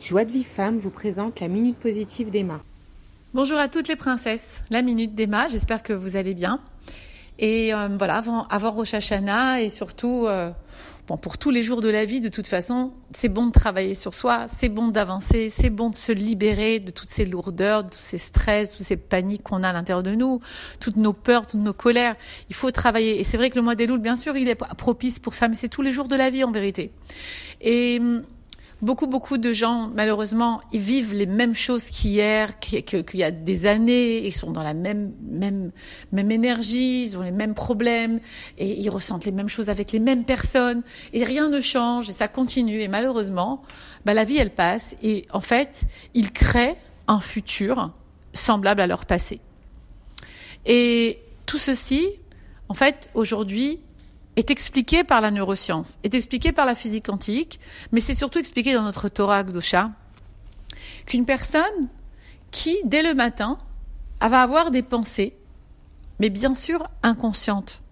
Joie de vie femme vous présente la Minute Positive d'Emma. Bonjour à toutes les princesses, la Minute d'Emma, j'espère que vous allez bien. Et euh, voilà, avant, avant Rosh Hashanah et surtout, euh, bon, pour tous les jours de la vie, de toute façon, c'est bon de travailler sur soi, c'est bon d'avancer, c'est bon de se libérer de toutes ces lourdeurs, de tous ces stress, toutes ces paniques qu'on a à l'intérieur de nous, toutes nos peurs, toutes nos colères. Il faut travailler. Et c'est vrai que le mois des loups, bien sûr, il est propice pour ça, mais c'est tous les jours de la vie en vérité. Et hum, Beaucoup, beaucoup de gens, malheureusement, ils vivent les mêmes choses qu'hier, qu'il y a des années, ils sont dans la même, même, même énergie, ils ont les mêmes problèmes, et ils ressentent les mêmes choses avec les mêmes personnes, et rien ne change, et ça continue, et malheureusement, bah, la vie, elle passe, et en fait, ils créent un futur semblable à leur passé. Et tout ceci, en fait, aujourd'hui, est expliqué par la neuroscience, est expliqué par la physique quantique, mais c'est surtout expliqué dans notre Torah Gdosha qu'une personne qui, dès le matin, va avoir des pensées, mais bien sûr inconscientes,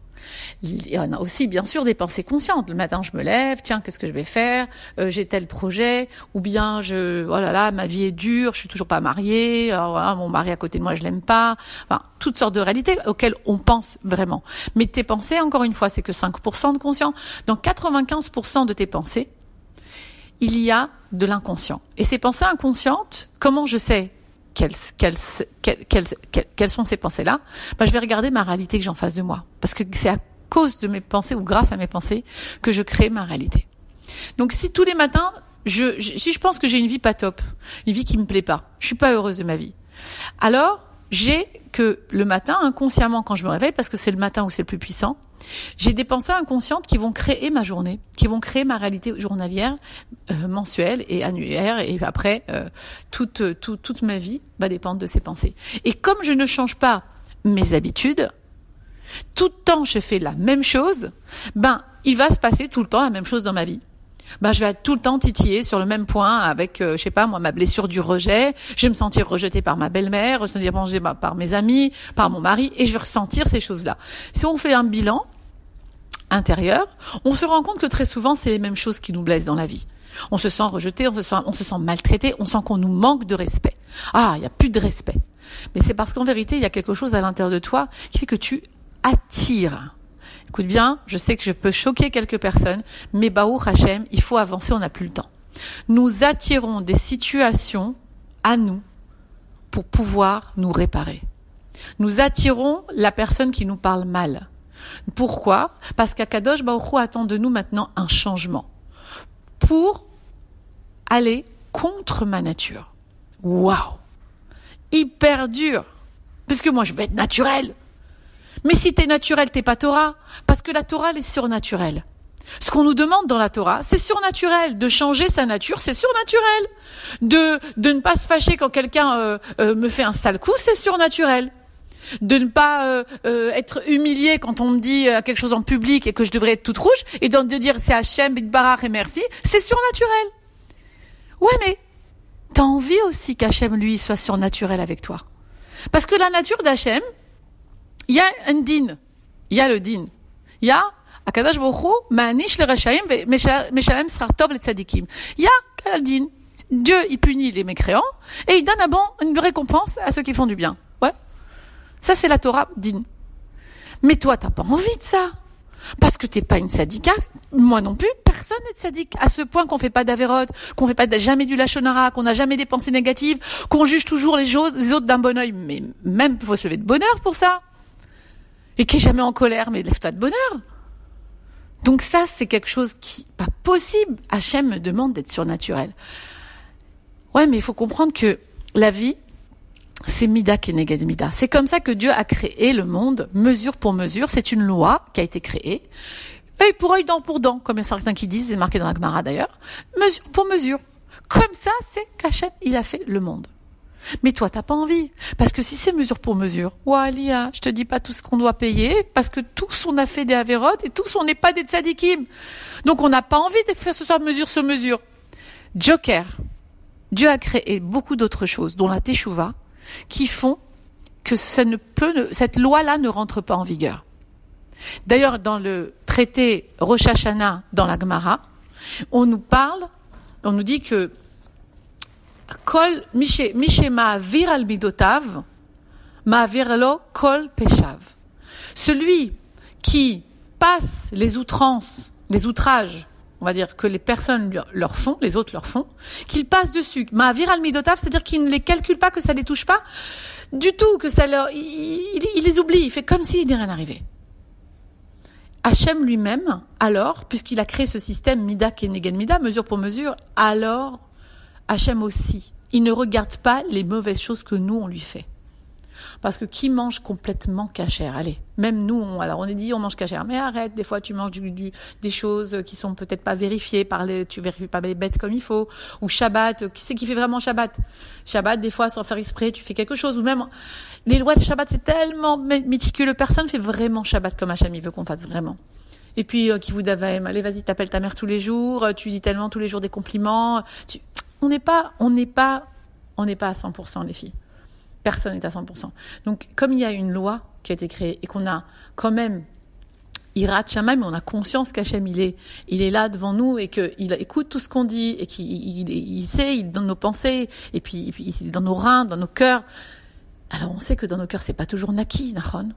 il y en a aussi, bien sûr, des pensées conscientes. Le matin, je me lève, tiens, qu'est-ce que je vais faire? Euh, J'ai tel projet, ou bien je, oh là là, ma vie est dure, je suis toujours pas mariée, oh, mon mari à côté de moi, je l'aime pas. Enfin, toutes sortes de réalités auxquelles on pense vraiment. Mais tes pensées, encore une fois, c'est que 5% de conscient. Dans 95% de tes pensées, il y a de l'inconscient. Et ces pensées inconscientes, comment je sais quelles, quelles, quelles, quelles, sont ces pensées-là, bah, je vais regarder ma réalité que j'ai en face de moi. Parce que c'est à cause de mes pensées ou grâce à mes pensées que je crée ma réalité. Donc si tous les matins, je, si je pense que j'ai une vie pas top, une vie qui me plaît pas, je suis pas heureuse de ma vie, alors j'ai que le matin, inconsciemment, quand je me réveille, parce que c'est le matin où c'est le plus puissant, j'ai des pensées inconscientes qui vont créer ma journée, qui vont créer ma réalité journalière, euh, mensuelle et annuaire, et après, euh, toute, toute, toute ma vie va dépendre de ces pensées. Et comme je ne change pas mes habitudes, tout le temps je fais la même chose, ben, il va se passer tout le temps la même chose dans ma vie ben je vais tout le temps titiller sur le même point avec, euh, je sais pas moi, ma blessure du rejet. Je vais me sentir rejetée par ma belle-mère, ressentir rejetée par mes amis, par mon mari, et je vais ressentir ces choses-là. Si on fait un bilan intérieur, on se rend compte que très souvent c'est les mêmes choses qui nous blessent dans la vie. On se sent rejeté, on se sent, on se sent maltraité, on sent qu'on nous manque de respect. Ah, il n'y a plus de respect. Mais c'est parce qu'en vérité, il y a quelque chose à l'intérieur de toi qui fait que tu attires Écoute bien, je sais que je peux choquer quelques personnes, mais Baou Hachem, il faut avancer, on n'a plus le temps. Nous attirons des situations à nous pour pouvoir nous réparer. Nous attirons la personne qui nous parle mal. Pourquoi? Parce qu'Akadosh Baruch attend de nous maintenant un changement pour aller contre ma nature. Waouh Hyper dur. Parce que moi, je veux être naturel. Mais si t'es naturel, t'es pas Torah, parce que la Torah, est surnaturelle. Ce qu'on nous demande dans la Torah, c'est surnaturel. De changer sa nature, c'est surnaturel. De, de ne pas se fâcher quand quelqu'un euh, euh, me fait un sale coup, c'est surnaturel. De ne pas euh, être humilié quand on me dit quelque chose en public et que je devrais être toute rouge, et donc de dire c'est Hachem, Barach et merci, c'est surnaturel. Ouais, mais t'as envie aussi qu'Hachem, lui, soit surnaturel avec toi. Parce que la nature d'Hachem, il y a un din. Il y a le din. Il y a Akadash Baruch Ma'anish le Meshalem Srartov le Tzadikim. Il y a un din? Dieu, il punit les mécréants et il donne un bon, une récompense à ceux qui font du bien. Ouais. Ça, c'est la Torah din. Mais toi, t'as pas envie de ça. Parce que t'es pas une sadika, moi non plus, personne n'est sadique. À ce point qu'on fait pas d'avérote, qu'on fait pas jamais du lachonara, qu'on n'a jamais des pensées négatives, qu'on juge toujours les, les autres d'un bon oeil. Mais même, faut se lever de bonheur pour ça et qui est jamais en colère, mais lève-toi de bonheur. Donc ça, c'est quelque chose qui pas possible. Hachem me demande d'être surnaturel. Ouais, mais il faut comprendre que la vie, c'est mida qui est mida. C'est comme ça que Dieu a créé le monde, mesure pour mesure. C'est une loi qui a été créée. œil pour œil, dent pour dent, comme certains qui disent, c'est marqué dans la Gemara d'ailleurs. Mesure pour mesure. Comme ça, c'est qu'Hachem, il a fait le monde. Mais toi, t'as pas envie. Parce que si c'est mesure pour mesure, Walia, je te dis pas tout ce qu'on doit payer, parce que tous on a fait des avérotes et tous on n'est pas des tzadikim. Donc on n'a pas envie de faire ce soir mesure sur mesure. Joker. Dieu a créé beaucoup d'autres choses, dont la teshuva, qui font que ça ne peut, cette loi-là ne rentre pas en vigueur. D'ailleurs, dans le traité Rosh Hashanah dans la Gemara, on nous parle, on nous dit que Ma'avir al Midotav, Ma'avir lo Kol Peshav. Celui qui passe les outrances, les outrages, on va dire que les personnes leur font, les autres leur font, qu'il passe dessus. Ma'avir al Midotav, c'est-à-dire qu'il ne les calcule pas, que ça ne les touche pas du tout, que ça leur, il, les oublie, il fait comme s'il n'est rien arrivé. Hachem lui-même, alors, puisqu'il a créé ce système Mida Kenegen Mida, mesure pour mesure, alors Hachem aussi, il ne regarde pas les mauvaises choses que nous on lui fait. Parce que qui mange complètement cachère? Allez, même nous, on, alors on est dit on mange cachère, mais arrête, des fois tu manges du, des choses qui sont peut-être pas vérifiées par les, tu vérifies pas les bêtes comme il faut, ou Shabbat, qui c'est qui fait vraiment Shabbat? Shabbat, des fois sans faire exprès, tu fais quelque chose, ou même les lois de Shabbat c'est tellement méticuleux, personne fait vraiment Shabbat comme Hachem il veut qu'on fasse vraiment. Et puis euh, qui vous d'avaim, allez vas-y t'appelles ta mère tous les jours, euh, tu dis tellement tous les jours des compliments, on n'est pas, on n'est pas, on n'est pas à 100% les filles personne n'est à 100%. Donc, comme il y a une loi qui a été créée et qu'on a quand même Irat Shamaim, mais on a conscience qu'Hachem, il est, il est là devant nous et qu'il écoute tout ce qu'on dit et qu'il il, sait, il donne nos pensées et puis, il est dans nos reins, dans nos cœurs. Alors, on sait que dans nos cœurs, c'est pas toujours naki, Nahon.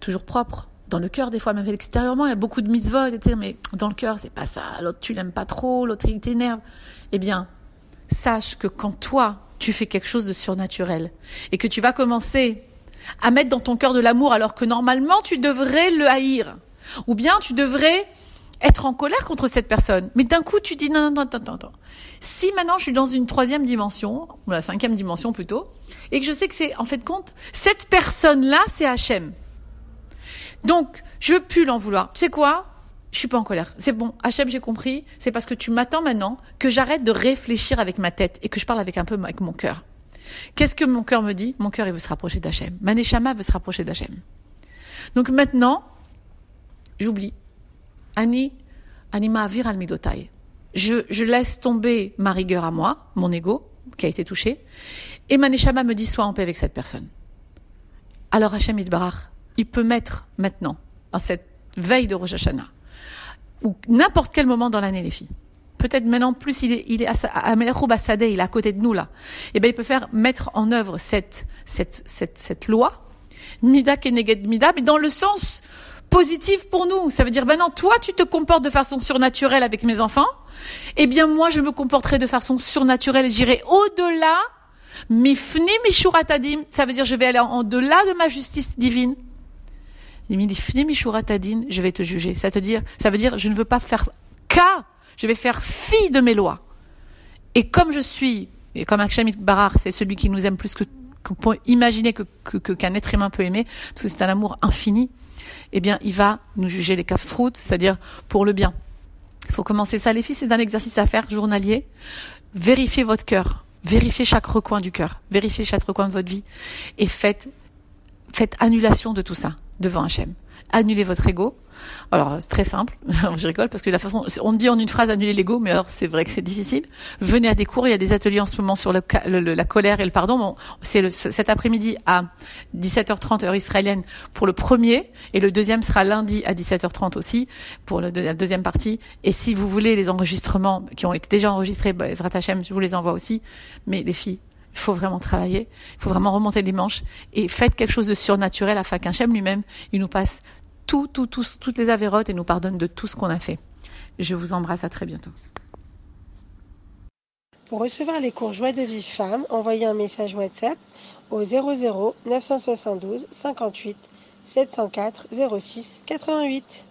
Toujours propre. Dans le cœur, des fois, même extérieurement, il y a beaucoup de mitzvot, etc. Mais dans le cœur, c'est pas ça. L'autre, tu l'aimes pas trop, l'autre, il t'énerve. Eh bien, sache que quand toi, tu fais quelque chose de surnaturel et que tu vas commencer à mettre dans ton cœur de l'amour alors que normalement tu devrais le haïr ou bien tu devrais être en colère contre cette personne. Mais d'un coup, tu dis non, non, attends, attends. Si maintenant je suis dans une troisième dimension, ou la cinquième dimension plutôt, et que je sais que c'est, en fait, compte, cette personne-là, c'est Hachem. Donc, je veux plus l'en vouloir. Tu sais quoi? je suis pas en colère. C'est bon, Hachem, j'ai compris. C'est parce que tu m'attends maintenant que j'arrête de réfléchir avec ma tête et que je parle avec un peu avec mon cœur. Qu'est-ce que mon cœur me dit? Mon cœur, il veut se rapprocher d'Hachem. Maneshama veut se rapprocher d'Hachem. Donc maintenant, j'oublie. Ani, anima vir al midotai. Je, je laisse tomber ma rigueur à moi, mon ego, qui a été touché, et Maneshama me dit sois en paix avec cette personne. Alors Hachem Idbarach, il peut mettre maintenant, en cette veille de Rosh Hashanah, ou n'importe quel moment dans l'année, les filles. Peut-être maintenant plus il est, il est à, à il est à côté de nous là. Et eh ben il peut faire mettre en œuvre cette cette cette, cette loi, mida keneged mida, mais dans le sens positif pour nous. Ça veut dire ben non, toi tu te comportes de façon surnaturelle avec mes enfants, eh bien moi je me comporterai de façon surnaturelle, j'irai au-delà. Mifni mishuratadim, ça veut dire je vais aller en delà de ma justice divine je vais te juger. Ça, te dire, ça veut dire, je ne veux pas faire cas, je vais faire fi de mes lois. Et comme je suis, et comme Hachem Barar, c'est celui qui nous aime plus que qu'on peut imaginer que, qu'un être humain peut aimer, parce que c'est un amour infini, eh bien, il va nous juger les kafsroutes, c'est-à-dire pour le bien. Il faut commencer ça. Les filles, c'est un exercice à faire journalier. Vérifiez votre cœur. Vérifiez chaque recoin du cœur. Vérifiez chaque recoin de votre vie. Et faites, faites annulation de tout ça devant Hachem. Annulez votre ego. Alors c'est très simple, je rigole parce que la façon, on dit en une phrase annuler l'ego, mais alors c'est vrai que c'est difficile. Venez à des cours, il y a des ateliers en ce moment sur la colère et le pardon. Bon, c'est cet après-midi à 17h30 heure israélienne pour le premier et le deuxième sera lundi à 17h30 aussi pour la deuxième partie. Et si vous voulez les enregistrements qui ont été déjà enregistrés, bah, Hachem, je vous les envoie aussi. Mais les filles, il faut vraiment travailler, il faut vraiment remonter les manches et faites quelque chose de surnaturel afin qu'un Hachem lui-même, il nous passe tout, tout, tout, toutes les avérotes et nous pardonne de tout ce qu'on a fait. Je vous embrasse à très bientôt. Pour recevoir les cours Joie de vie femme, envoyez un message WhatsApp au 00 972 58 704 06 88.